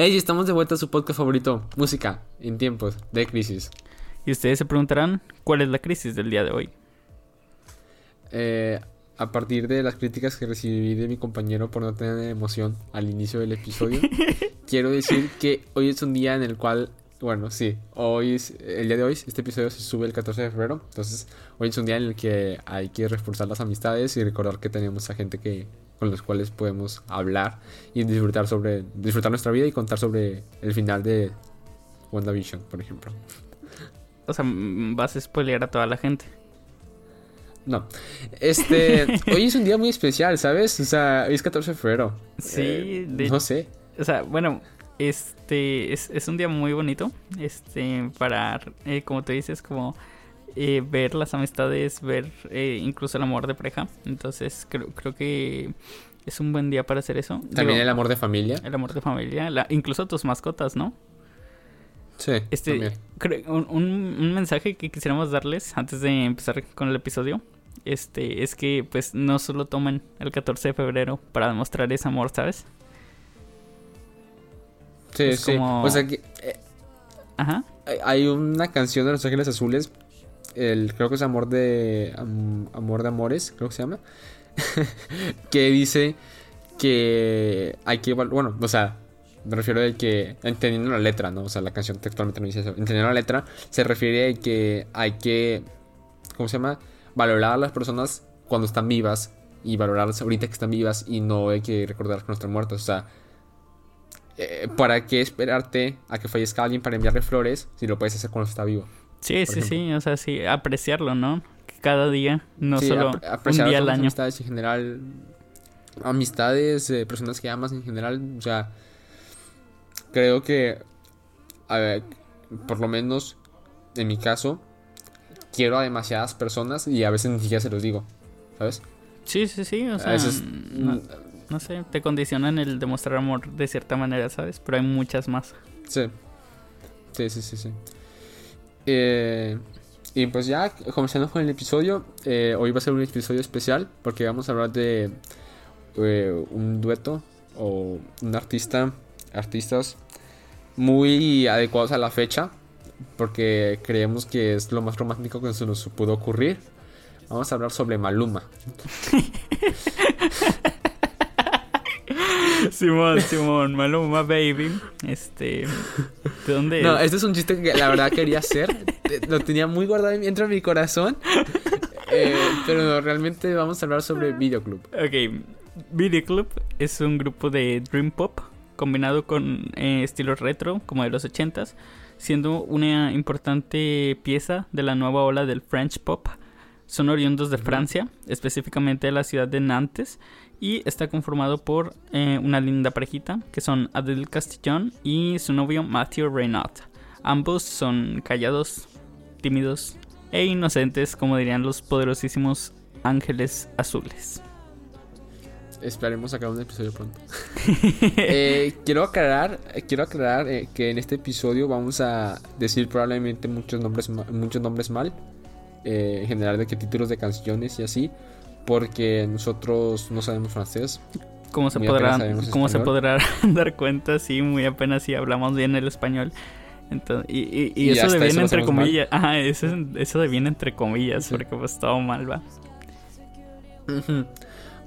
Hey, estamos de vuelta a su podcast favorito, música en tiempos de crisis. Y ustedes se preguntarán, ¿cuál es la crisis del día de hoy? Eh, a partir de las críticas que recibí de mi compañero por no tener emoción al inicio del episodio, quiero decir que hoy es un día en el cual, bueno, sí, hoy es el día de hoy, este episodio se sube el 14 de febrero, entonces hoy es un día en el que hay que reforzar las amistades y recordar que tenemos a gente que con los cuales podemos hablar y disfrutar sobre disfrutar nuestra vida y contar sobre el final de WandaVision, por ejemplo. O sea, vas a spoilear a toda la gente. No. Este, hoy es un día muy especial, ¿sabes? O sea, hoy es 14 de febrero. Sí, Eh, de- no sé. O sea, bueno, este es, es un día muy bonito. Este, para, eh, como te dices, como eh, ver las amistades, ver eh, incluso el amor de pareja. Entonces, creo, creo que es un buen día para hacer eso. También Digo, el amor de familia. el amor de familia, la- incluso tus mascotas, ¿no? Sí, Este, creo- un, mensaje que quisiéramos darles antes de empezar con el episodio. Este, es que pues no solo tomen el 14 de febrero para demostrar ese amor, ¿sabes? Sí, es sí. como- O sea que eh, Ajá. hay una canción de Los Ángeles Azules. El, creo que es Amor de. Am- Amor de Amores, creo que se llama. que dice que hay que. Bueno, o sea, me refiero a que. Entendiendo la letra, ¿no? O sea, la canción textualmente no dice eso. Entendiendo la letra, se refiere a que hay que. ¿Cómo se llama? Valorar a las personas cuando están vivas. Y valorarlas ahorita que están vivas. Y no hay que recordar que no están muertos. O sea. eh, ¿Para qué esperarte a que fallezca alguien para enviarle flores si lo puedes hacer cuando está vivo? Sí, sí, ejemplo. sí, o sea, sí, apreciarlo, ¿no? Cada día, no Sí, solo un día a al año. amistades en general. Amistades, eh, personas que amas en general. O sea, creo que, a ver, por lo menos en mi caso, quiero a demasiadas personas y a veces ni siquiera se los digo, ¿sabes? Sí, sí, sí, o A sea, veces, no, mm, no sé, te condicionan el demostrar amor de cierta manera, ¿sabes? Pero hay muchas más. Sí. Sí, sí, sí, sí. Eh, y pues ya, comenzando con el episodio, eh, hoy va a ser un episodio especial porque vamos a hablar de eh, un dueto o un artista, artistas muy adecuados a la fecha porque creemos que es lo más romántico que se nos pudo ocurrir. Vamos a hablar sobre Maluma. Simón, Simón, Maluma Baby. Este, ¿de dónde No, es? este es un chiste que la verdad quería hacer. Lo tenía muy guardado dentro de mi corazón. Eh, pero no, realmente vamos a hablar sobre Videoclub. Ok, Video Club es un grupo de Dream Pop combinado con eh, estilos retro, como de los 80s, siendo una importante pieza de la nueva ola del French Pop. Son oriundos de. Francia, específicamente de la ciudad de Nantes, y está conformado por eh, una linda parejita, que son Adele Castillon y su novio Matthew Reynaud. Ambos son callados, tímidos e inocentes, como dirían los poderosísimos ángeles azules. Esperemos sacar un episodio pronto. Eh, quiero aclarar, eh, quiero aclarar eh, que en este episodio vamos a decir probablemente muchos nombres, muchos nombres mal. en general de que títulos de canciones y así. Porque nosotros no sabemos francés. Como se podrán, como se español. podrá dar cuenta, sí, muy apenas si hablamos bien el español. Entonces, y, y- y Y eso entre mal. comillas. Ajá, eso, eso de bien entre comillas, Sí. porque pues todo mal va.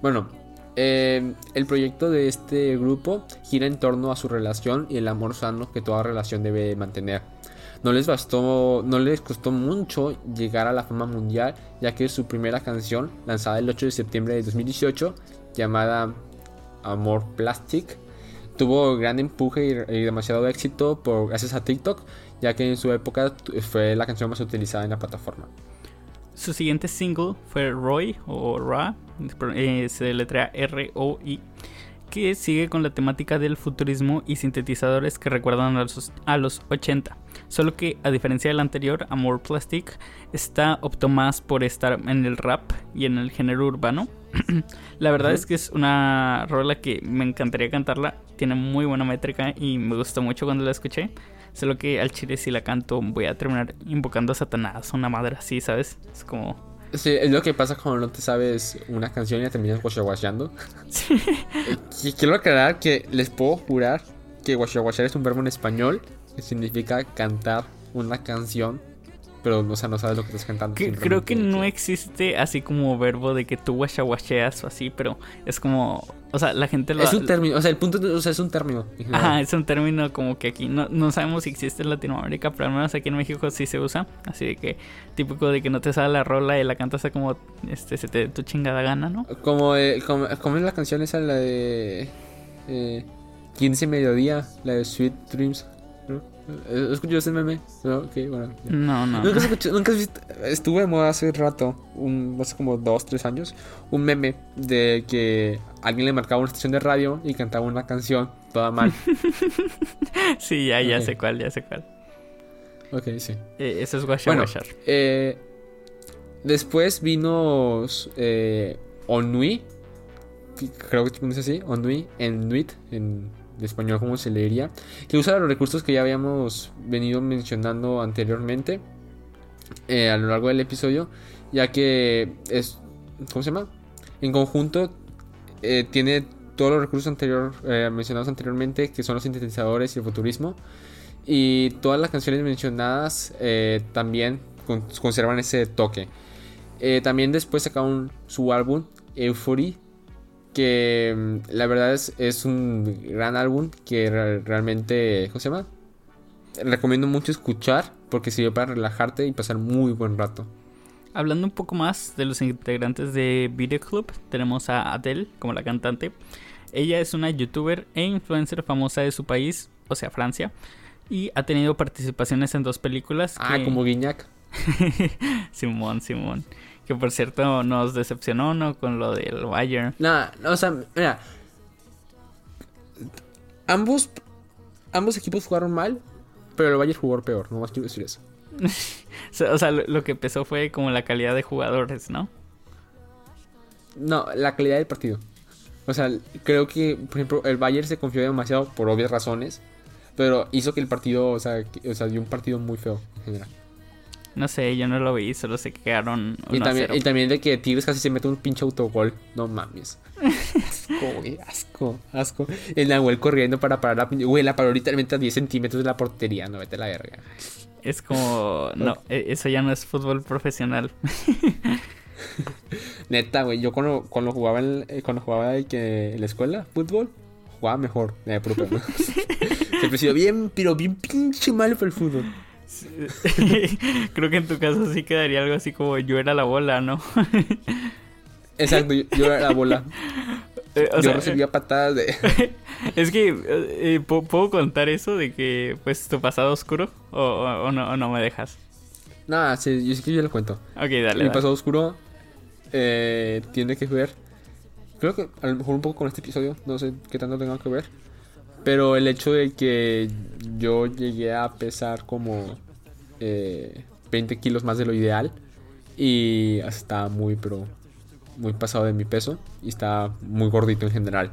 Bueno, eh, el proyecto de este grupo gira en torno a su relación y el amor sano que toda relación debe mantener. No les bastó, no les costó mucho llegar a la fama mundial, ya que su primera canción, lanzada el 8 de septiembre de 2018, llamada Amor Plastic, tuvo gran empuje y, demasiado éxito por, gracias a TikTok, ya que en su época fue la canción más utilizada en la plataforma. Su siguiente single fue Roy o Ra, eh, se R-O-I, que sigue con la temática del futurismo y sintetizadores que recuerdan a los, a los 80. Solo que, a diferencia del anterior, Amor Plastic, esta optó más por estar en el rap y en el género urbano. la verdad es que es una rola que me encantaría cantarla. Tiene muy buena métrica y me gustó mucho cuando la escuché. Solo que al chile si la canto voy a terminar invocando a Satanás, una madre así, ¿sabes? Es como... Sí, es lo que pasa cuando no te sabes una canción y la terminas guachaguachando. Sí. Eh, qui- Quiero aclarar que les puedo jurar que guachar es un verbo en español que significa cantar una canción, pero o sea, no sabes lo que estás cantando. Que- creo que no existe así como verbo de que tú guachaguacheas o así, pero es como, o sea, la gente lo Es un término, o sea, el punto, es- o sea, es un término. Ajá, es un término como que aquí no, no sabemos si existe en Latinoamérica, pero al menos aquí en México sí se usa. Así de que, típico de que no te sale la rola y la cantas a como este, se te dé tu chingada gana, ¿no? Como, eh, como, como es la canción esa, la de eh, 15 Mediodía, la de Sweet Dreams. ¿No? ¿Escuchó ese meme? No, bueno. No, no. ¿Nunca, has escuchado- nunca has visto? Estuve de moda hace rato, un, hace como dos, tres años, un meme de que alguien le marcaba una estación de radio y cantaba una canción toda mal. Sí, ya, ya sé cuál, ya sé cuál. ok, sí. Eh, eso es guacha Bueno, guachar. eh, después vino eh, Onui, creo que se pronuncia así, Onui, en Nuit, en español como se le diría, que usa los recursos que ya habíamos venido mencionando anteriormente eh, a lo largo del episodio, ya que es, ¿cómo se llama? En conjunto eh, tiene todos los recursos anterior, eh, mencionados anteriormente, que son los sintetizadores y el futurismo. Y todas las canciones mencionadas también con- conservan ese toque. También después sacaron su álbum, Euphoria, que mm, la verdad es, es un gran álbum que re- realmente, ¿cómo se llama? Recomiendo mucho escuchar porque sirve para relajarte y pasar muy buen rato. Hablando un poco más de los integrantes de Video Club, tenemos a Adele como la cantante. Ella es una youtuber e influencer famosa de su país, o sea, Francia, y ha tenido participaciones en dos películas. Ah, que- como Guiñac. Simón, Simón. Que por cierto nos decepcionó, ¿no? Con lo del Bayern. Nada, o sea, mira. Ambos, ambos equipos jugaron mal, pero el Bayern jugó peor, no más quiero decir eso. O sea, lo, que empezó fue como la calidad de jugadores, ¿no? No, la calidad del partido. O sea, creo que, por ejemplo, el Bayern se confió demasiado por obvias razones, pero hizo que el partido, o sea, que- o sea dio un partido muy feo en general. No sé, yo no lo vi, solo se quedaron 1 Y también, 0. y también de que Tigres casi se mete un pinche autogol. No mames. Asco, güey, asco, asco. El Nahuel corriendo para parar la. Güey, la paró literalmente a 10 centímetros de la portería. No vete a la verga. Es como... No, e- eso ya no es fútbol profesional. Neta, güey, yo cuando, cuando jugaba en, eh, cuando jugaba que en la escuela, fútbol, jugaba mejor. Eh. Siempre he sido bien, pero bien pinche malo para el fútbol. Creo que en tu caso sí quedaría algo así como yo era la bola, ¿no? Exacto, yo, yo era la bola. Eh, o yo sea, recibía patadas de. Es que, eh, eh, ¿pu- ¿puedo contar eso de que, pues, tu pasado oscuro? ¿O, o- o no, o no me dejas? Nada, sí, yo sí que yo lo cuento. Ok, dale. Mi dale. pasado oscuro eh, tiene que ver. Creo que a lo mejor un poco con este episodio. No sé qué tanto tenga que ver. Pero el hecho de que yo llegué a pesar como eh, 20 kilos más de lo ideal. Y está muy, pero muy pasado de mi peso. Y está muy gordito en general.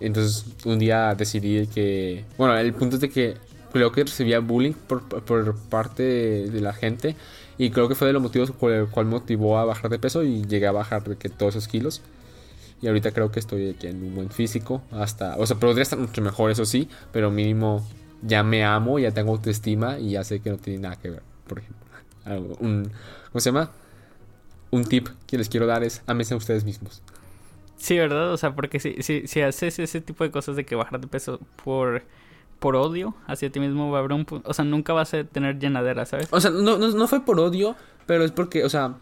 Entonces un día decidí que... Bueno, el punto es de que creo que recibía bullying por, por parte de, de la gente. Y creo que fue de los motivos por el cual motivó a bajar de peso y llegué a bajar de que todos esos kilos. Y ahorita creo que estoy en un buen físico. Hasta, o sea, podría estar mucho mejor, eso sí. Pero mínimo ya me amo, ya tengo autoestima y ya sé que no tiene nada que ver. Por ejemplo, algo- un, ¿cómo se llama? Un tip que les quiero dar es ámense a ustedes mismos. Sí, ¿verdad? O sea, porque si, si, si haces ese tipo de cosas de que bajar de peso por, por odio hacia ti mismo, va a haber un O sea, nunca vas a tener llenadera, ¿sabes? O sea, no, no, no fue por odio, pero es porque, o sea,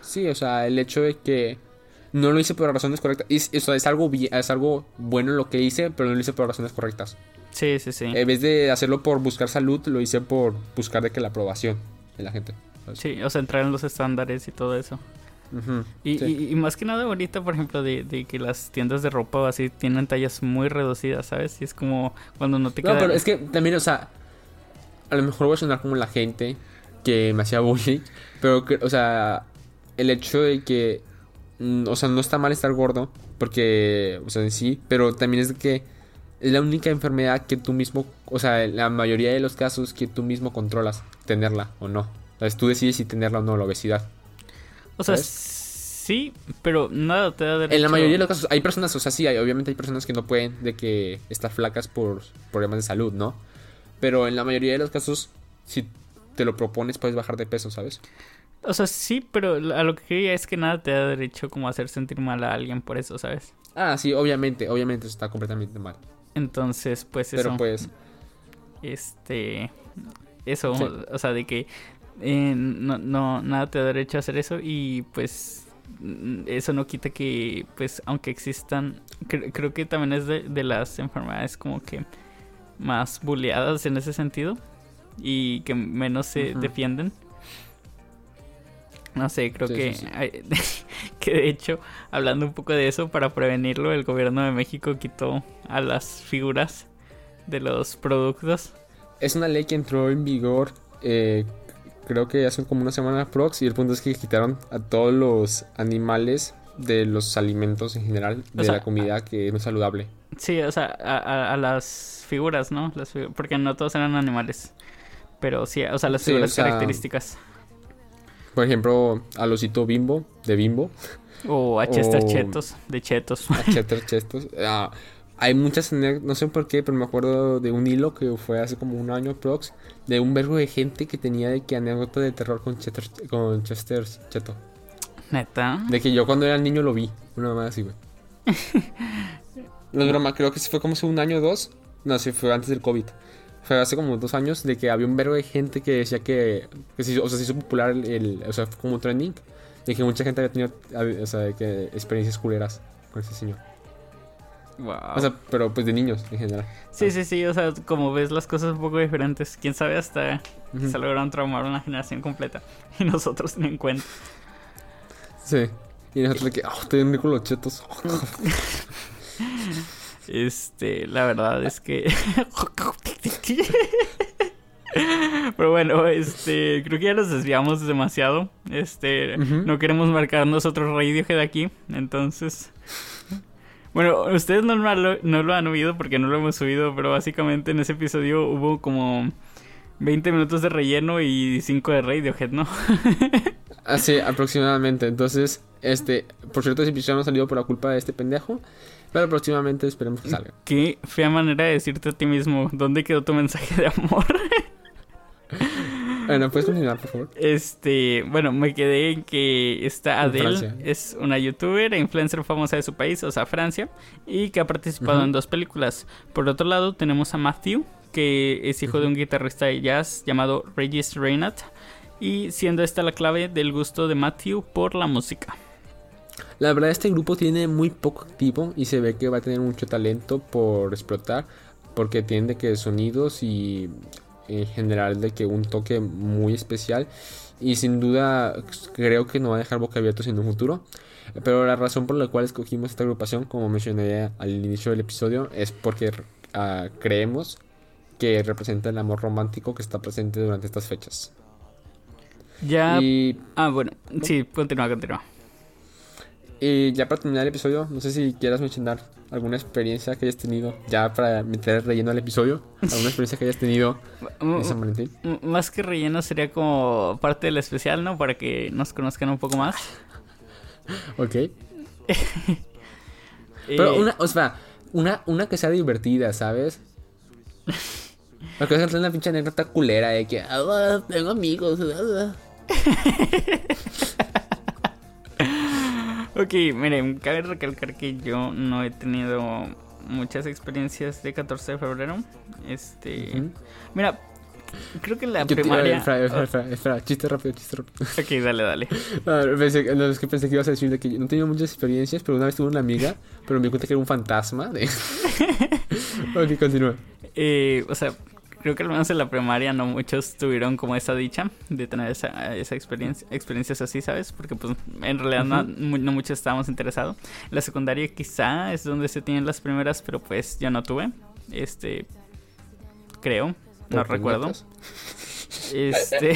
sí, o sea, el hecho de que no lo hice por razones correctas. Y, es- o sea, es algo, es algo bueno lo que hice, pero no lo hice por razones correctas. Sí, sí, sí. En vez de hacerlo por buscar salud, lo hice por buscar de que la aprobación de la gente. ¿sabes? Sí, o sea, entrar en los estándares y todo eso. Y, sí. y, y más que nada ahorita, por ejemplo, de, de que las tiendas de ropa o así tienen tallas muy reducidas, ¿sabes? Y es como cuando no te No, queda... pero es que también, o sea, a lo mejor voy a sonar como la gente que me hacía bullying, pero, que, o sea, el hecho de que, o sea, no está mal estar gordo, porque, o sea, en sí, pero también es de que es la única enfermedad que tú mismo, o sea, en la mayoría de los casos que tú mismo controlas tenerla o no. Entonces tú decides si tenerla o no, la obesidad. O sea, ¿sabes? sí, pero nada te da derecho. En la mayoría de los casos, hay personas, o sea, sí, hay, obviamente hay personas que no pueden de que están flacas por problemas de salud, ¿no? Pero en la mayoría de los casos, si te lo propones, puedes bajar de peso, ¿sabes? O sea, sí, pero a lo que quería es que nada te da derecho como a hacer sentir mal a alguien por eso, ¿sabes? Ah, sí, obviamente, obviamente eso está completamente mal. Entonces, pues eso. Pero pues, Este. Eso, Sí. o sea, de que eh, no, no, nada te da derecho a hacer eso y pues mm, eso no quita que, pues, aunque existan, cre- creo que también es de, de las enfermedades como que más bulleadas en ese sentido y que menos se defienden. No sé, creo Sí, que, sí, sí. hay- que de hecho, hablando un poco de eso, para prevenirlo, el gobierno de México quitó a las figuras de los productos. es una ley que entró en vigor, eh, creo que hace como una semana prox, y el punto es que quitaron a todos los animales de los alimentos en general, de sea, la comida que no es saludable. Sí, o sea, a, a- a las figuras, ¿no? Las porque no todos eran animales. Pero sí, o sea, las figuras o sea, características. Por ejemplo, al osito bimbo, de bimbo, O a Chester o- Chetos, de Chetos. a Cheddar Chestos. Ah, hay muchas, no sé por qué, pero me acuerdo de un hilo que fue hace como un año prox, de un verbo de gente que tenía de que anécdota de terror con Chester, con Chester Cheto. Neta. De que yo cuando era niño lo vi, una mamá así, güey. No es broma, creo que sí fue como hace un año o dos. No, sí fue antes del COVID. Fue hace como dos años de que había un verbo de gente que decía que, que se hizo- o sea, se hizo popular el, el- o sea, fue como trending. De que mucha gente había tenido, o sea, de que experiencias culeras con ese señor. Wow. O sea, pero pues de niños en general. sí, sí, sí, o sea, como ves las cosas un poco diferentes. Quién sabe hasta Ujú. se lograron traumar una generación completa. Y nosotros ni en cuenta. Sí. Y nosotros de que, oh, estoy en con los chetos. Este, la verdad es que. Pero bueno, este, creo que ya nos desviamos demasiado. Este, no queremos marcar nosotros Radiohead aquí, entonces. Bueno, ustedes no lo, no lo han oído porque no lo hemos subido, pero básicamente en ese episodio hubo como 20 minutos de relleno y 5 de Radiohead, ¿no? Así, aproximadamente. Entonces, este, por cierto, ese episodio no ha salido por la culpa de este pendejo. Pero próximamente esperemos que salga. Qué fea manera de decirte a ti mismo, ¿dónde quedó tu mensaje de amor? Bueno, puedes continuar, por favor. Este, bueno, me quedé en que esta Adele Francia. es una youtuber e influencer famosa de su país, o sea, Francia, y que ha participado en dos películas. Por otro lado, tenemos a Matthew, que es hijo de un guitarrista de jazz llamado Regis Reinhardt, y siendo esta la clave del gusto de Matthew por la música. La verdad, este grupo tiene muy poco activo y se ve que va a tener mucho talento por explotar. Porque tiene de que sonidos y en general de que un toque muy especial. Y sin duda creo que no va a dejar boca abiertos en un futuro. Pero la razón por la cual escogimos esta agrupación, como mencioné al inicio del episodio, es porque ah, creemos que representa el amor romántico que está presente durante estas fechas. Ya... Y Ah, bueno, sí, continúa, continúa. Y ya para terminar el episodio, no sé si quieras mencionar alguna experiencia que hayas tenido, ya para meter relleno al episodio, alguna experiencia que hayas tenido en San Valentín. M- Más que relleno sería como parte del especial, ¿no? Para que nos conozcan un poco más. Ok. Pero Eh, una, o sea, una, una que sea divertida, ¿sabes? Porque es una pinche anécdota culera de que "Ah, tengo amigos. ah". Ok, miren, cabe recalcar que yo no he tenido muchas experiencias de 14 de febrero. Este. Mira, creo que la Yo primaria. Espera, espera, espera, espera, chiste rápido, chiste rápido. Ok, dale, dale. Pensé, no, es que pensé que ibas a decir de que yo no tenido muchas experiencias, pero una vez tuve una amiga, pero me di cuenta que era un fantasma. De... ok, continúa. Eh, o sea, creo que al menos en la primaria no muchos tuvieron como esa dicha de tener esa, esa experiencia, experiencias así, ¿sabes? Porque pues en realidad no, no muchos estábamos interesados. La secundaria quizá es donde se tienen las primeras, pero pues yo no tuve. Este, creo, no recuerdo. Este,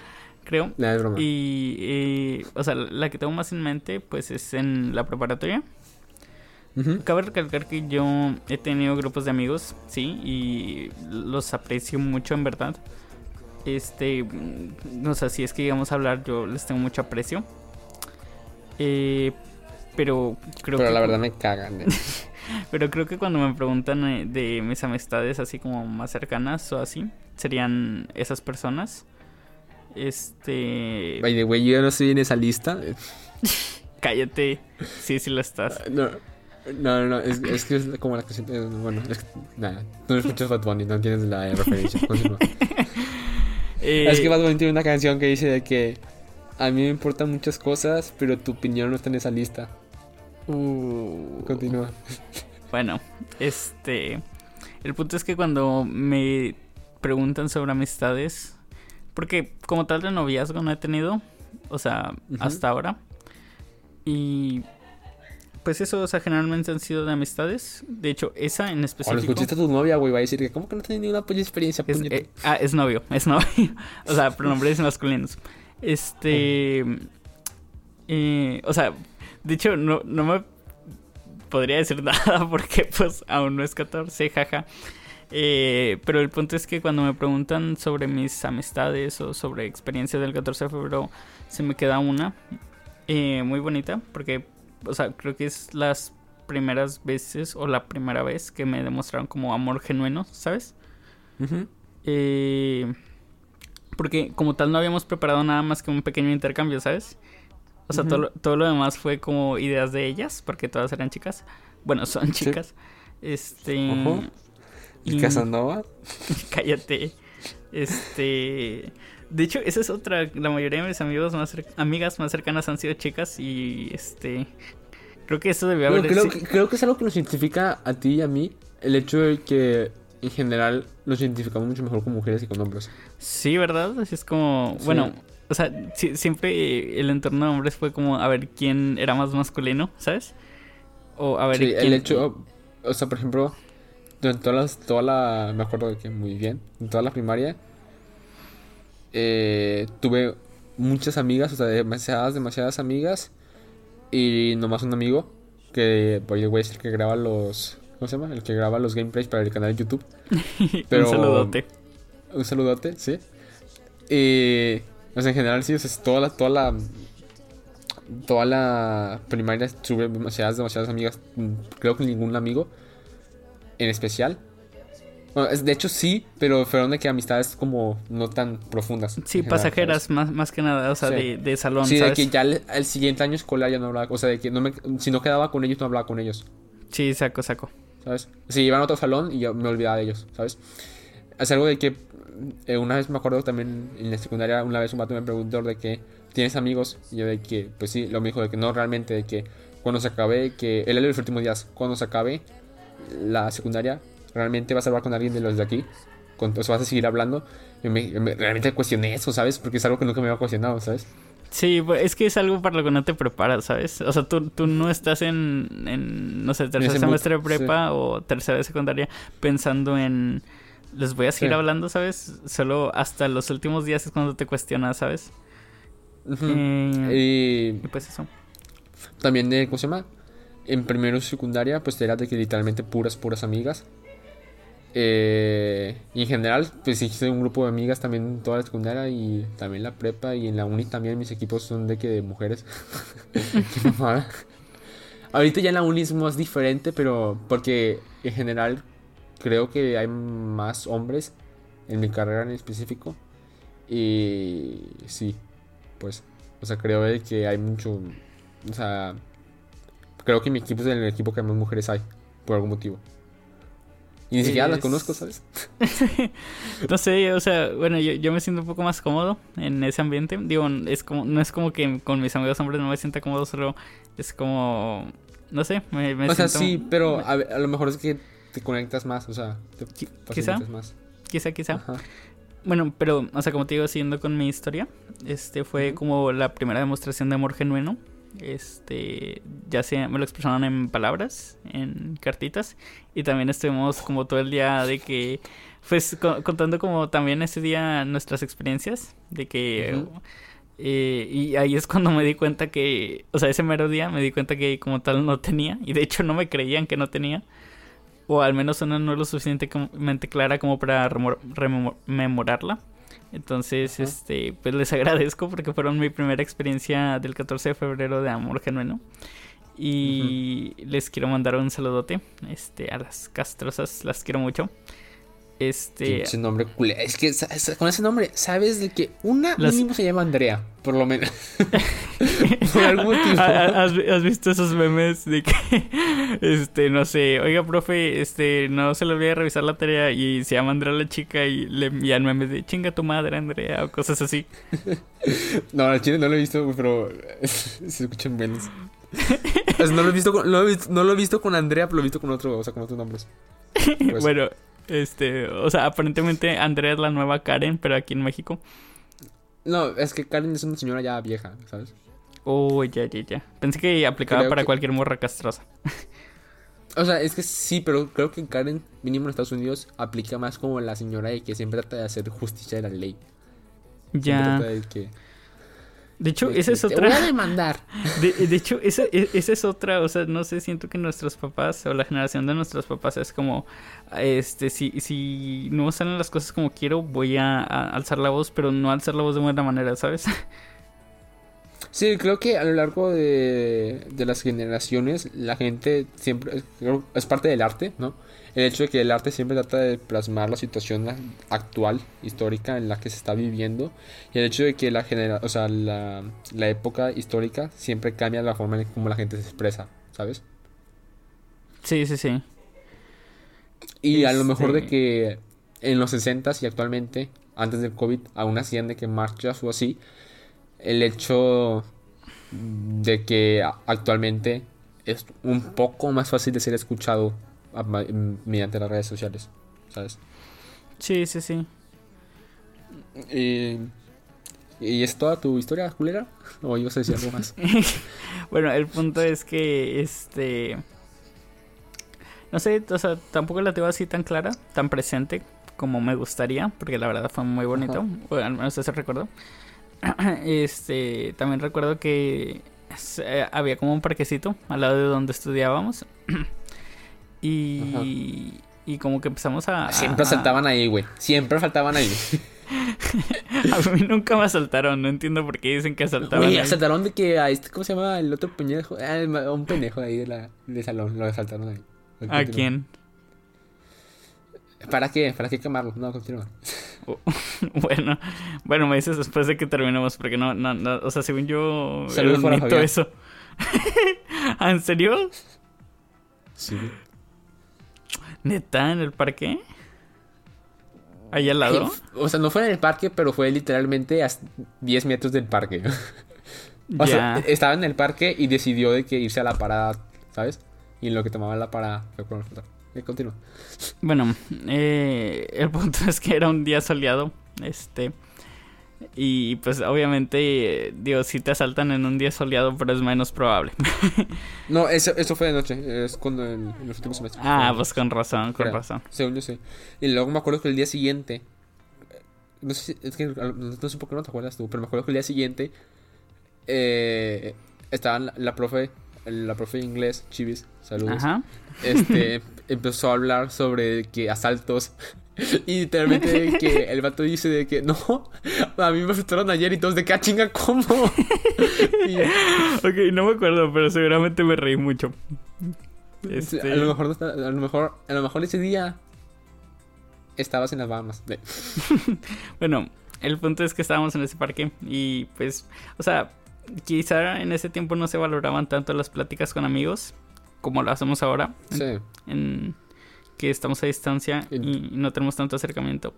creo. Nada, es broma. Y, eh, o sea, la que tengo más en mente, pues es en la preparatoria. Cabe recalcar que yo he tenido grupos de amigos, sí, y los aprecio mucho en verdad. Este, mm, o sea, si es que llegamos a hablar, yo les tengo mucho aprecio. Eh, pero creo Pero que la verdad me cagan. eh. Pero creo que cuando me preguntan eh, de mis amistades así como más cercanas o así, serían esas personas. Este. By the way, yo no estoy en esa lista. Cállate. Sí, sí lo estás. No, no, no, no, es, es que es como la canción. Bueno, es que, nada, tú no escuchas Bad Bunny, no entiendes la referencia. Continúa. Eh, Es que Bad Bunny tiene una canción que dice de que a mí me importan muchas cosas, pero tu opinión no está en esa lista. uh, Continúa. Bueno, este. El punto es que cuando me preguntan sobre amistades, porque como tal de noviazgo no he tenido, o sea, hasta ahora. Y pues eso, o sea, generalmente han sido de amistades. De hecho, esa en específico. escuchaste a tu novia, güey, va a decir que, ¿cómo que no tienes ninguna experiencia? Es, eh, ah, es novio, es novio. o sea, pronombres masculinos. Este. eh, o sea, de hecho, no, no me podría decir nada porque, pues, aún no es 14, jaja. Eh, pero el punto es que cuando me preguntan sobre mis amistades o sobre experiencias del 14 de febrero, se me queda una eh, muy bonita porque, o sea, creo que es las primeras veces o la primera vez que me demostraron como amor genuino, ¿sabes? Ujú. Eh, porque como tal no habíamos preparado nada más que un pequeño intercambio, ¿sabes? O sea, todo, lo- todo lo demás fue como ideas de ellas, porque todas eran chicas. Bueno, son Sí. chicas. Este... Ojo. ¿Y y- Casanova? Cállate. Este... De hecho, esa es otra. La mayoría de mis amigos más amigas más cercanas han sido chicas y este... Creo que eso debió haber... creo, que, creo que es algo que nos identifica a ti y a mí. El hecho de que en general nos identificamos mucho mejor con mujeres que con hombres. Sí, ¿verdad? Así es como, Sí. bueno, o sea, si- siempre el entorno de hombres fue como a ver quién era más masculino, ¿sabes? O a ver Sí, quién... el hecho, o sea, por ejemplo, durante todas las, toda la, me acuerdo de que muy bien, en toda la primaria, eh, tuve muchas amigas, o sea, demasiadas, demasiadas amigas, y nomás un amigo, que, by the way, es el que graba los, ¿cómo se llama? El que graba los gameplays para el canal de YouTube. pero- Un saludote. Un saludote, sí. Y, o sea, en general, sí, o sea, toda la, toda la, toda la primaria tuve demasiadas, demasiadas amigas. Creo que ningún amigo en especial. Bueno, es- de hecho sí, pero fueron de que amistades como no tan profundas. Sí, general, pasajeras más, más que nada, o sea, Sí. de, de salón, ¿sabes? Sí, de que ya el, el siguiente año escolar ya no hablaba, o sea, de que no me, si no quedaba con ellos, no hablaba con ellos. Sí, saco, saco. ¿sabes? Si iban a otro salón y yo me olvidaba de ellos, ¿sabes? Es algo de que eh, una vez me acuerdo también en la secundaria, una vez un vato me preguntó de que tienes amigos y yo de que, pues sí, lo me dijo de que no realmente, de que cuando se acabe, que él era los últimos días, cuando se acabe la secundaria, realmente vas a hablar con alguien de los de aquí, con, o sea, vas a seguir hablando. Y me, me- realmente cuestioné eso, ¿sabes? Porque es algo que nunca me había cuestionado, ¿sabes? Sí, pues, es que es algo para lo que no te preparas, ¿sabes? O sea, tú, tú no estás en, en, no sé, tercer semestre de mood, sí. prepa o tercera de secundaria pensando en, les voy a seguir Sí. hablando, ¿sabes? Solo hasta los últimos días es cuando te cuestionas, ¿sabes? Eh, Y y pues eso. También de, ¿cómo se llama? En primero y secundaria, pues era de que literalmente puras, puras amigas. Eh, y en general, pues hice un grupo de amigas también toda la secundaria y también la prepa y en la uni también mis equipos son de que de mujeres. Qué mamada. Ahorita ya en la uni es más diferente, pero porque en general creo que hay más hombres en mi carrera en específico. Y sí, pues, o sea, creo que hay mucho, o sea, creo que mi equipo es el equipo que más mujeres hay, por algún motivo. Y ni siquiera Es- conozco, ¿sabes? No sé, o sea, bueno, yo, yo me siento un poco más cómodo en ese ambiente. Digo, es como, no es como que con mis amigos hombres no me sienta cómodo, solo es como, no sé, me, me o sea, sí, pero a, lo mejor es que te conectas más, o sea, te Qui- facilitas más. quizá, quizá. Ajá. Bueno, pero, o sea, como te digo, siguiendo con mi historia, este fue como la primera demostración de amor genuino. Este, ya sea, me lo expresaron en palabras, en cartitas, y también estuvimos como todo el día de que, pues, co- contando como también ese día nuestras experiencias, de que, eh, y ahí es cuando me di cuenta que, o sea, ese mero día me di cuenta que como tal no tenía, y de hecho no me creían que no tenía. O al menos una no es lo suficientemente clara como para rememorarla. Entonces, este, pues les agradezco porque fueron mi primera experiencia del 14 de febrero de amor genuino. Y les quiero mandar un saludote este, a las castrosas, las quiero mucho. Este. Ese nombre culé. Es que con ese nombre, sabes de que una mínimo se llama Andrea, por lo menos. por algún motivo. ¿Has, visto esos memes de que, este, no sé, oiga, profe, este, no se le olvide revisar la tarea y se llama Andrea la chica y le envían memes de chinga tu madre, Andrea, o cosas así. no, al chile no lo he visto, pero se escuchan memes. no, lo he visto con, no, lo he visto con Andrea, pero lo he visto con otro, o sea, con otros nombres. Pues. bueno, este, o sea, aparentemente Andrea es la nueva Karen, pero aquí en México. No, es que Karen es una señora ya vieja, ¿sabes? Oh, ya, ya, ya. Pensé que aplicaba para cualquier morra castrosa. O sea, es que sí, pero creo que Karen, mínimo en Estados Unidos, aplica más como la señora y que siempre trata de hacer justicia de la ley. Ya. de que de hecho, esa es otra. Te voy a demandar. De, hecho, esa, esa, es otra. O sea, no sé, siento que nuestros papás o la generación de nuestros papás es como. Este, si, si no salen las cosas como quiero, voy a, alzar la voz, pero no alzar la voz de buena manera, ¿sabes? Sí, creo que a lo largo de, de las generaciones, la gente siempre. Es parte del arte, ¿no? El hecho de que el arte siempre trata de plasmar la situación actual, histórica en la que se está viviendo, y el hecho de que la, genera o sea, la, la época histórica siempre cambia la forma en cómo la gente se expresa, ¿sabes? Sí, sí, sí. Y a lo mejor de este que en los 60 y actualmente, antes del COVID, aún hacían de que marchas o así, el hecho de que actualmente es un poco más fácil de ser escuchado mediante las redes sociales, ¿sabes? Sí, sí, sí. Y, ¿Y es toda tu historia, culera? ¿O ibas a decir algo más? bueno, el punto es que, este... No sé, o sea, tampoco la tengo así tan clara, tan presente como me gustaría, porque la verdad fue muy bonito, al menos ese recuerdo. Este, también recuerdo que eh, había como un parquecito al lado de donde estudiábamos. Y, y como que empezamos a... Siempre saltaban ahí, güey. Siempre faltaban ahí. a mí nunca me asaltaron, no entiendo por qué dicen que asaltaron. Güey, asaltaron de que a este, ¿cómo se llama? El otro pendejo, ah, un pendejo ahí de la, de salón, lo asaltaron ahí. ¿A quién? ¿Para qué? ¿Para qué quemarlo? No, continúa. bueno, bueno, me dices después de que terminemos, porque no, no, no o sea, según yo, Saludos para mito eso. ¿Ah, ¿En serio? Sí. ¿Neta? ¿En el parque? ¿Ahí al lado? O sea, no fue en el parque, pero fue literalmente a 10 metros del parque. o sea, estaba en el parque y decidió de que irse a la parada, ¿sabes? Y en lo que tomaba la parada fue con el Continúa. Bueno, eh, el punto es que era un día soleado. Este. Y pues obviamente, digo, si te asaltan en un día soleado, pero es menos probable. no, eso, eso fue de noche, es cuando en, los últimos semestres. Ah, pues con razón, con razón. Según yo sí. Y luego me acuerdo que el día siguiente, no sé, es que no, sé por qué no te acuerdas tú, pero me acuerdo que el día siguiente eh, estaba la, la, profe, la profe de inglés, Chivis, saludos. Ajá. Este, empezó a hablar sobre que asaltos y literalmente que el vato dice de que no, a mí me asustaron ayer y todos de que ah, chinga, ¿cómo? ok, no me acuerdo, pero seguramente me reí mucho. Este... A lo mejor a lo mejor, a lo mejor ese día estabas en las Bahamas. bueno, el punto es que estábamos en ese parque y pues, o sea, quizá en ese tiempo no se valoraban tanto las pláticas con amigos como lo hacemos ahora. Sí. en que estamos a distancia y no tenemos tanto acercamiento.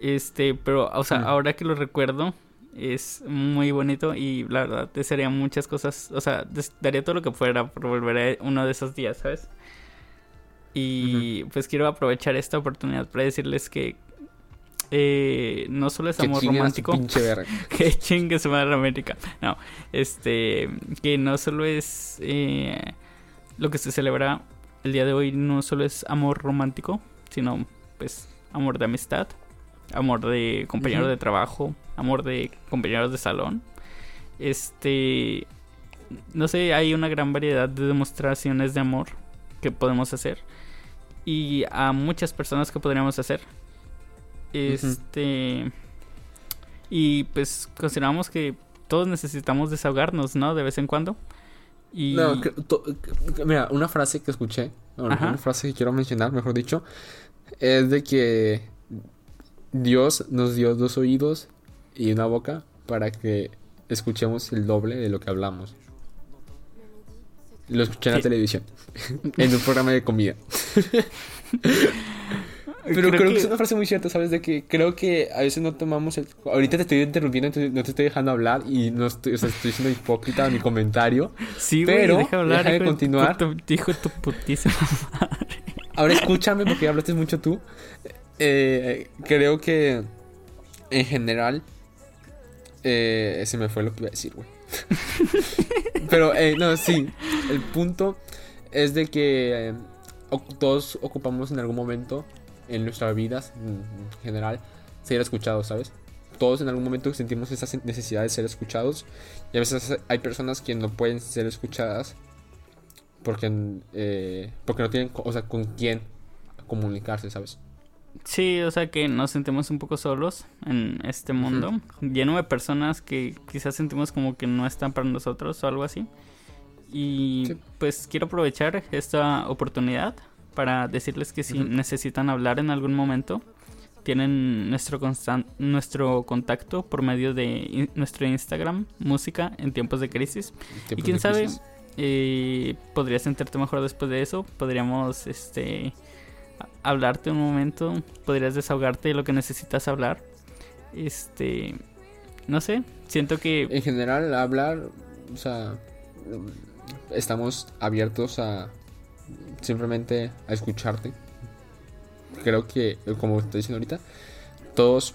Este, pero, o sea, ahora que lo recuerdo, es muy bonito y la verdad desearía muchas cosas, o sea, daría todo lo que fuera por volver a uno de esos días, ¿sabes? Y pues quiero aprovechar esta oportunidad para decirles que eh, no solo es amor romántico, que chingue su madre América, no, este, que no solo es eh, lo que se celebra el día de hoy no solo es amor romántico, sino pues amor de amistad, amor de compañeros de trabajo, amor de compañeros de salón. Este, no sé, hay una gran variedad de demostraciones de amor que podemos hacer y a muchas personas que podríamos hacer. Este, Y pues consideramos que todos necesitamos desahogarnos, ¿no? De vez en cuando. Y... No, mira, una frase que escuché, una frase que quiero mencionar, mejor dicho, es de que Dios nos dio dos oídos y una boca para que escuchemos el doble de lo que hablamos. Lo escuché en la televisión, en un programa de comida. Pero creo, que... es una frase muy cierta, ¿sabes? De que creo que a veces no tomamos el... Ahorita te estoy interrumpiendo, no te estoy dejando hablar y no estoy, o sea, estoy siendo hipócrita en mi comentario. Sí, pero deja hablar, déjame continuar. dijo tu putísima madre. Ahora escúchame porque hablaste mucho tú. Eh, creo que en general eh, ese me fue lo que iba a decir, güey. Pero, eh, no, sí. El punto es de que eh, todos ocupamos en algún momento en nuestras vidas, en general, ser escuchados, ¿sabes? Todos en algún momento sentimos esa necesidad de ser escuchados. Y a veces hay personas que no pueden ser escuchadas porque, eh, porque no tienen, o sea, con quién comunicarse, ¿sabes? Sí, o sea que nos sentimos un poco solos en este mundo, lleno de personas que quizás sentimos como que no están para nosotros o algo así. Y pues quiero aprovechar esta oportunidad para decirles que si necesitan hablar en algún momento, tienen nuestro, nuestro contacto por medio de nuestro Instagram, música en tiempos de crisis. y quién sabe, eh, podrías sentirte mejor después de eso. Podríamos este hablarte un momento, podrías desahogarte de lo que necesitas hablar. Este, no sé, siento que... En general, hablar, o sea, estamos abiertos a simplemente a escucharte. Creo que, como estoy diciendo ahorita, todos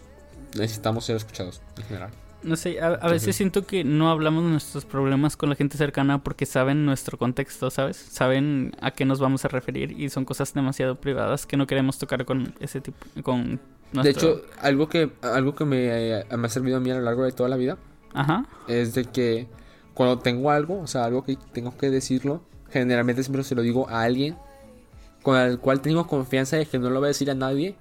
necesitamos ser escuchados en general. No sé, a, veces siento que no hablamos de nuestros problemas con la gente cercana porque saben nuestro contexto, ¿sabes? Saben a qué nos vamos a referir y son cosas demasiado privadas que no queremos tocar con ese tipo, con De hecho, algo que, algo que me, me, ha servido a mí a lo largo de toda la vida Ajá. es de que cuando tengo algo, o sea, algo que tengo que decirlo, generalmente siempre se lo digo a alguien con el cual tengo confianza de que no lo voy a decir a nadie,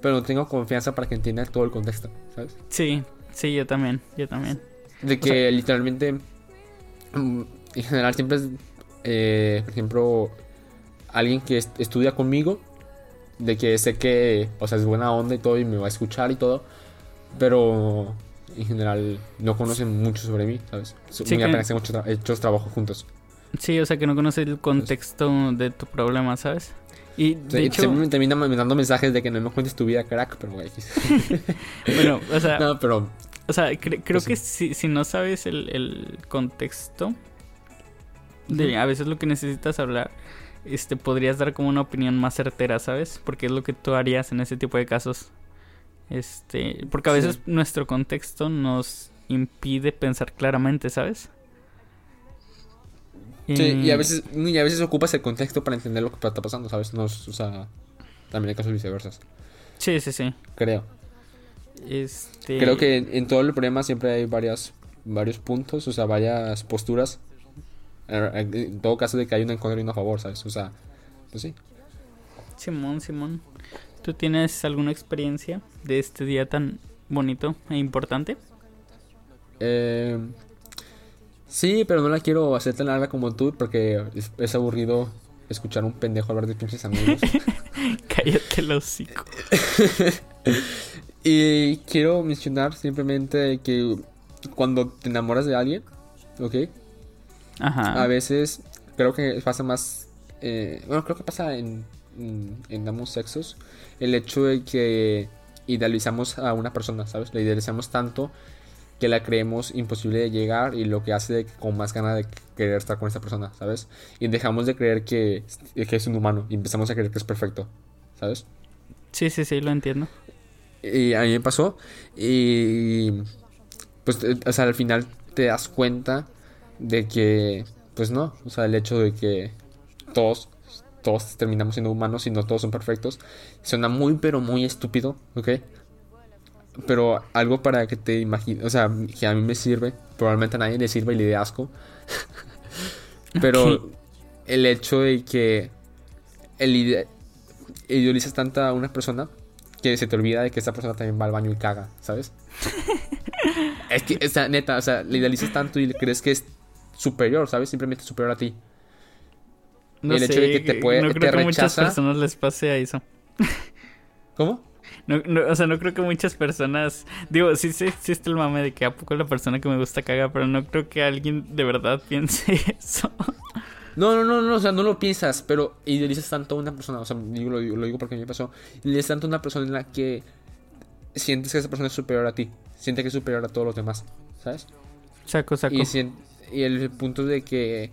pero no tengo confianza para que entienda todo el contexto, ¿sabes? Sí, Sí, yo también, yo también. De que literalmente, mm, en general siempre es, eh, por ejemplo, alguien que estudia conmigo, de que sé que, o sea, es buena onda y todo y me va a escuchar y todo, pero en general no conocen mucho sobre mí, ¿sabes? Sí, Muy apenas hemos hecho, hecho trabajo juntos. Sí, o sea, que no conoce el contexto de tu problema, ¿sabes? Y de hecho... me termina mandando mensajes de que no me cuentes tu vida, crack, pero güey. bueno, o sea... No, pero... O sea, creo pues que si, si, no sabes el, el contexto de a veces lo que necesitas hablar, este podrías dar como una opinión más certera, ¿sabes? Porque es lo que tú harías en ese tipo de casos. Este, porque a veces nuestro contexto nos impide pensar claramente, ¿sabes? Sí, y a veces, y a veces ocupas el contexto para entender lo que está pasando, ¿sabes? No, o sea, también hay casos viceversas. Sí, sí, sí. Creo. Este... Creo que en, todo el problema siempre hay varias, varios puntos, o sea, varias posturas. En todo caso de que hay una en contra y una a favor, ¿sabes? O sea, pues sí. Simón, Simón. ¿Tú tienes alguna experiencia de este día tan bonito e importante? Eh, Sí, pero no la quiero hacer tan larga como tú porque es, aburrido escuchar a un pendejo hablar de pinches amigos. Cállate el hocico. y quiero mencionar simplemente que cuando te enamoras de alguien, ¿ok? Ajá. A veces creo que pasa más... Eh, bueno, creo que pasa en, en ambos sexos el hecho de que idealizamos a una persona, ¿sabes? La idealizamos tanto que la creemos imposible de llegar y lo que hace con más ganas de querer estar con esta persona, ¿sabes? Y dejamos de creer que, que, es un humano y empezamos a creer que es perfecto, ¿sabes? Sí, sí, sí, lo entiendo. Y a mí me pasó y pues, eh, o sea, al final te das cuenta de que, pues no, o sea, el hecho de que todos, todos terminamos siendo humanos y no todos son perfectos, suena muy, pero muy estúpido, ¿ok? Pero algo para que te imagines, o sea, que a mí me sirve, probablemente a nadie le sirva y le dé asco. pero el hecho de que el idealizas tanto a una persona que se te olvida de que esa persona también va al baño y caga, ¿sabes? es que, esa neta, o sea, le idealizas tanto y le crees que es superior, ¿sabes? Simplemente superior a ti. No el hecho de que te puede, no creo que a muchas personas les pase a eso. ¿Cómo? No, o sea, no creo que muchas personas. Digo, sí, sí existe el mame de que a poco la persona que me gusta caga, pero no creo que alguien de verdad piense eso. No, no, no, no, o sea, no lo piensas, pero idealizas tanto a una persona, o sea, digo, lo, lo digo porque a mí me pasó. Idealizas tanto a una persona en la que sientes que esa persona es superior a ti, siente que es superior a todos los demás, ¿sabes? Saco, saco. Y, y el punto de que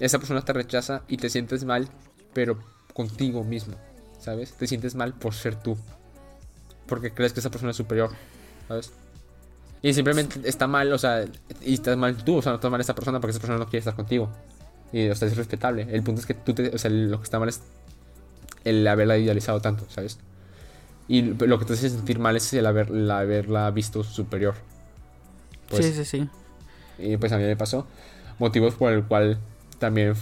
esa persona te rechaza y te sientes mal, pero contigo mismo, ¿sabes? Te sientes mal por ser tú porque crees que esa persona es superior, ¿sabes? Y simplemente está mal, o sea, y estás mal tú, o sea, no está mal esa persona porque esa persona no quiere estar contigo. Y, o sea, es respetable. El punto es que tú te, o sea, lo que está mal es el haberla idealizado tanto, ¿sabes? Y lo que te hace sentir mal es el, haber, haberla visto superior. Pues, sí, sí, sí. Y pues a mí me pasó. Motivos por el cual también,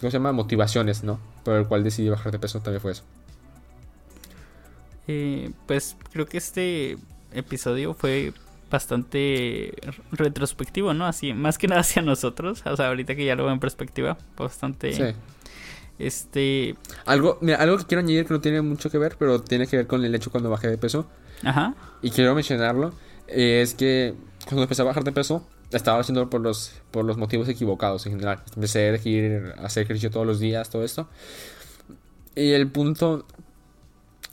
¿cómo se llama? Motivaciones, ¿no? Por el cual decidí bajar de peso también fue eso. Eh, pues creo que este episodio fue bastante retrospectivo, ¿no? Así, más que nada hacia nosotros. O sea, ahorita que ya lo veo en perspectiva, bastante. Sí. Este. Algo, mira, algo que quiero añadir que no tiene mucho que ver, pero tiene que ver con el hecho cuando bajé de peso. Ajá. Y quiero mencionarlo. es que cuando empecé a bajar de peso, estaba haciendo por los, por los motivos equivocados en general. Empecé a elegir hacer ejercicio todos los días, todo esto. Y el punto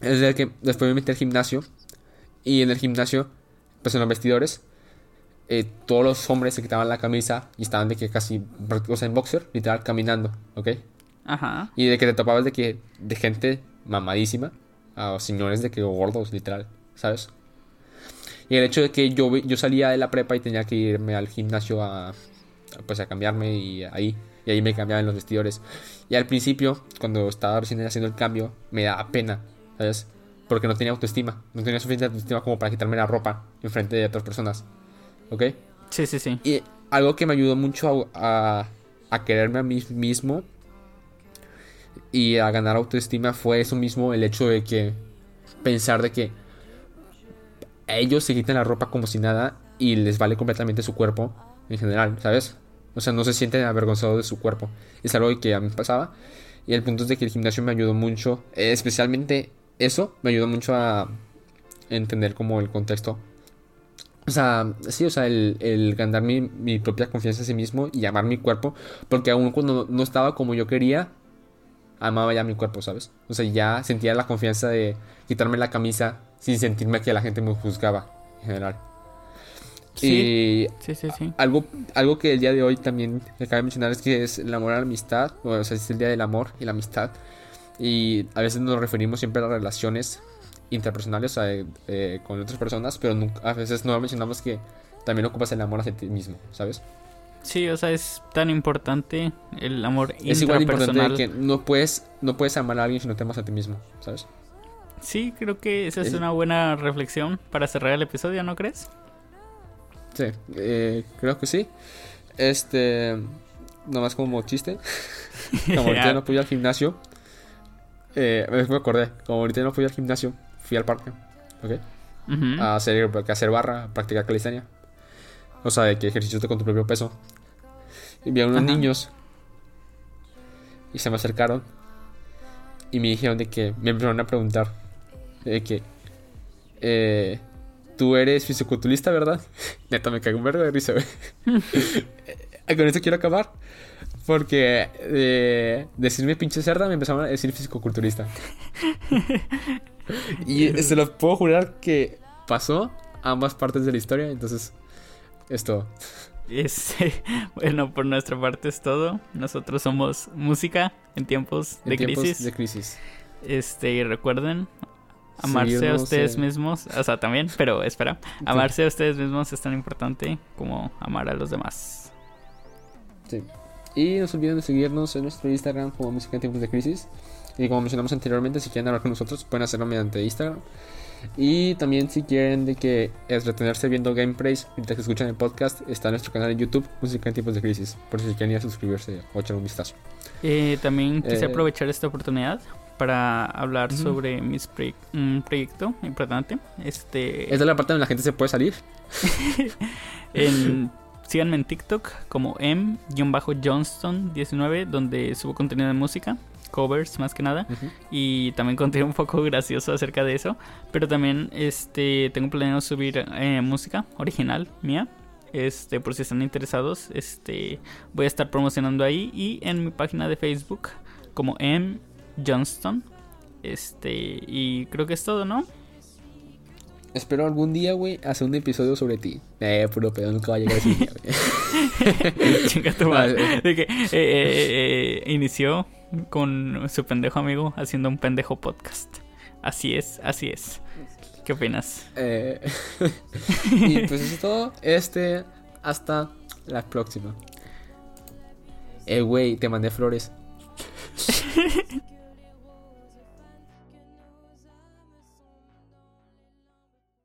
es de que después me metí al gimnasio. Y en el gimnasio, pues en los vestidores, eh, todos los hombres se quitaban la camisa y estaban de que casi, o sea, en boxer, literal, caminando, ¿ok? Ajá. Y de que te topabas de que, de gente mamadísima, a señores de que gordos, literal, ¿sabes? Y el hecho de que yo, yo salía de la prepa y tenía que irme al gimnasio a, pues a cambiarme y ahí, y ahí me cambiaban los vestidores. Y al principio, cuando estaba recién haciendo el cambio, me daba pena ¿sabes? Porque no tenía autoestima, no tenía suficiente autoestima como para quitarme la ropa en frente de otras personas, ¿ok? Sí, sí, sí. Y algo que me ayudó mucho a, a, quererme a mí mismo y a ganar autoestima fue eso mismo, el hecho de que pensar de que ellos se quitan la ropa como si nada y les vale completamente su cuerpo en general, ¿sabes? O sea, no se sienten avergonzados de su cuerpo. Es algo que a mí pasaba. Y el punto es de que el gimnasio me ayudó mucho, especialmente eso me ayudó mucho a entender como el contexto. O sea, sí, o sea, el, ganar mi, propia confianza en sí mismo y amar mi cuerpo. Porque aún cuando no estaba como yo quería, amaba ya mi cuerpo, ¿sabes? O sea, ya sentía la confianza de quitarme la camisa sin sentirme que la gente me juzgaba en general. Sí, sí, sí, sí. Algo, algo que el día de hoy también me cabe mencionar es que es el amor a la amistad. O sea, es el día del amor y la amistad. Y a veces nos referimos siempre a las relaciones interpersonales eh, con otras personas, pero a veces no mencionamos que también ocupas el amor hacia ti mismo, ¿sabes? Sí, o sea, es tan importante el amor Es igual importante que no puedes, no puedes amar a alguien si no te amas a ti mismo, ¿sabes? Sí, creo que esa es, una buena reflexión para cerrar el episodio, ¿no crees? Sí, eh, creo que sí. Este, nomás como chiste. como ahorita no fui al gimnasio, eh, me acordé, como ahorita no fui al gimnasio, fui al parque, ¿ok? a, hacer, a hacer barra, a practicar calistenia. O sea, de que ejercicios con tu propio peso. Y vi a unos niños y se me acercaron y me dijeron de que me empezaron a preguntar de que eh, tú eres fisiculturista, ¿verdad? Neta, me cago un vergo de risa, eh, Con esto quiero acabar. Porque de decirme pinche cerda me empezaron a decir fisicoculturista. y se lo puedo jurar que pasó ambas partes de la historia. Entonces, es todo. Este, bueno, por nuestra parte es todo. Nosotros somos música en tiempos de crisis. De crisis. Este, y recuerden, amarse a ustedes mismos, o sea, también, pero espera, amarse a ustedes mismos es tan importante como amar a los demás. Sí. Y no se olviden de seguirnos en nuestro Instagram como Música en Tiempos de Crisis. Y como mencionamos anteriormente, si quieren hablar con nosotros, pueden hacerlo mediante Instagram. Y también si quieren de que es retenerse viendo gameplays mientras que escuchan el podcast, está nuestro canal en YouTube, Música en Tiempos de Crisis, por si quieren ir a suscribirse o echar un vistazo. Eh, también quise eh, aprovechar esta oportunidad para hablar sobre mis proye- un proyecto importante. Este, Esta es la parte donde la gente se puede salir. en, síganme en TikTok como m-johnston19, donde subo contenido de música, covers más que nada, y también contenido un poco gracioso acerca de eso. Pero también este, tengo planeado subir eh, música original mía. Este, por si están interesados, este, voy a estar promocionando ahí y en mi página de Facebook como M Johnston. Este, y creo que es todo, ¿no? Espero algún día, güey, hacer un episodio sobre ti. Eh, puro pedo, nunca va a llegar ese día, güey. Chinga tu madre. De que eh, eh, eh, inició con su pendejo amigo haciendo un pendejo podcast. Así es, así es. ¿Qué opinas? Eh, y pues eso es todo. Este, hasta la próxima. Eh, güey, te mandé flores.